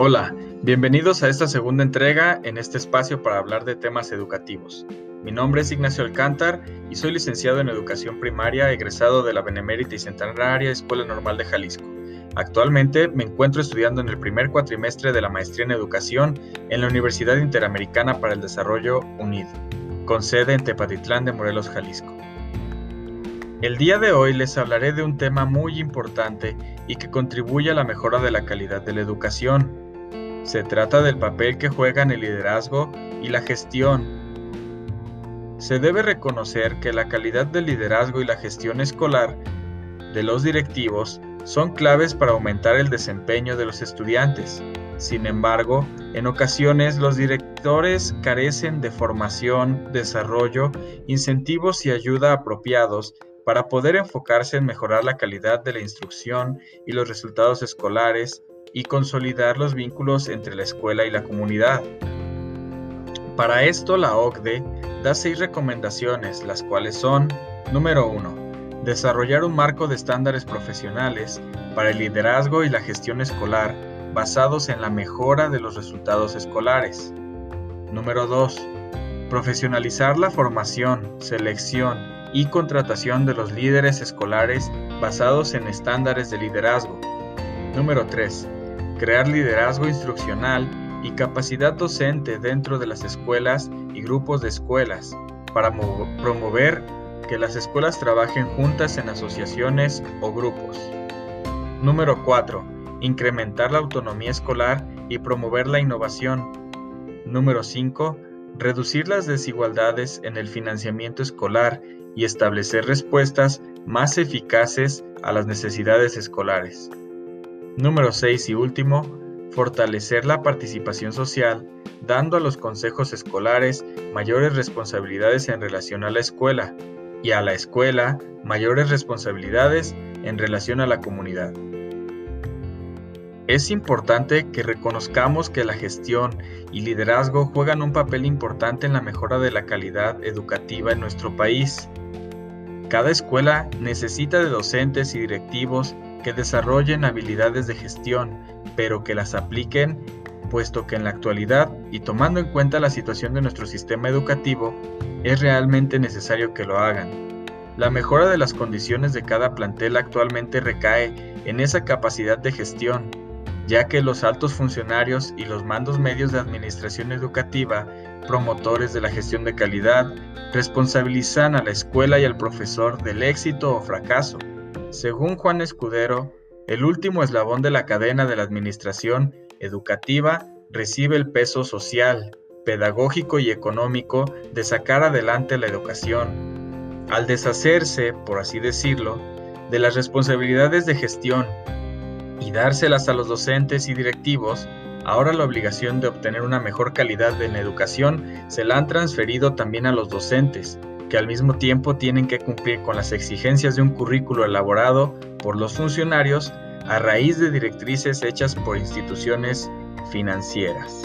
Hola, bienvenidos a esta segunda entrega en este espacio para hablar de temas educativos. Mi nombre es Ignacio Alcántar y soy licenciado en Educación Primaria, egresado de la Benemérita y Centenaria Escuela Normal de Jalisco. Actualmente me encuentro estudiando en el primer cuatrimestre de la Maestría en Educación en la Universidad Interamericana para el Desarrollo UNID, con sede en Tepatitlán de Morelos, Jalisco. El día de hoy les hablaré de un tema muy importante y que contribuye a la mejora de la calidad de la educación. Se trata del papel que juegan el liderazgo y la gestión. Se debe reconocer que la calidad del liderazgo y la gestión escolar de los directivos son claves para aumentar el desempeño de los estudiantes. Sin embargo, en ocasiones los directores carecen de formación, desarrollo, incentivos y ayuda apropiados para poder enfocarse en mejorar la calidad de la instrucción y los resultados escolares y consolidar los vínculos entre la escuela y la comunidad. Para esto la OCDE da seis recomendaciones, las cuales son, número 1, desarrollar un marco de estándares profesionales para el liderazgo y la gestión escolar basados en la mejora de los resultados escolares. Número 2, profesionalizar la formación, selección y contratación de los líderes escolares basados en estándares de liderazgo. Número 3. Crear liderazgo instruccional y capacidad docente dentro de las escuelas y grupos de escuelas para promover que las escuelas trabajen juntas en asociaciones o grupos. Número 4. Incrementar la autonomía escolar y promover la innovación. Número 5. Reducir las desigualdades en el financiamiento escolar y establecer respuestas más eficaces a las necesidades escolares. Número 6 y último, fortalecer la participación social, dando a los consejos escolares mayores responsabilidades en relación a la escuela y a la escuela mayores responsabilidades en relación a la comunidad. Es importante que reconozcamos que la gestión y liderazgo juegan un papel importante en la mejora de la calidad educativa en nuestro país. Cada escuela necesita de docentes y directivos que desarrollen habilidades de gestión, pero que las apliquen, puesto que en la actualidad, y tomando en cuenta la situación de nuestro sistema educativo, es realmente necesario que lo hagan. La mejora de las condiciones de cada plantel actualmente recae en esa capacidad de gestión, ya que los altos funcionarios y los mandos medios de administración educativa, promotores de la gestión de calidad, responsabilizan a la escuela y al profesor del éxito o fracaso. Según Juan Escudero, el último eslabón de la cadena de la administración educativa recibe el peso social, pedagógico y económico de sacar adelante la educación. Al deshacerse, por así decirlo, de las responsabilidades de gestión y dárselas a los docentes y directivos, ahora la obligación de obtener una mejor calidad en la educación se la han transferido también a los docentes, que al mismo tiempo tienen que cumplir con las exigencias de un currículo elaborado por los funcionarios a raíz de directrices hechas por instituciones financieras.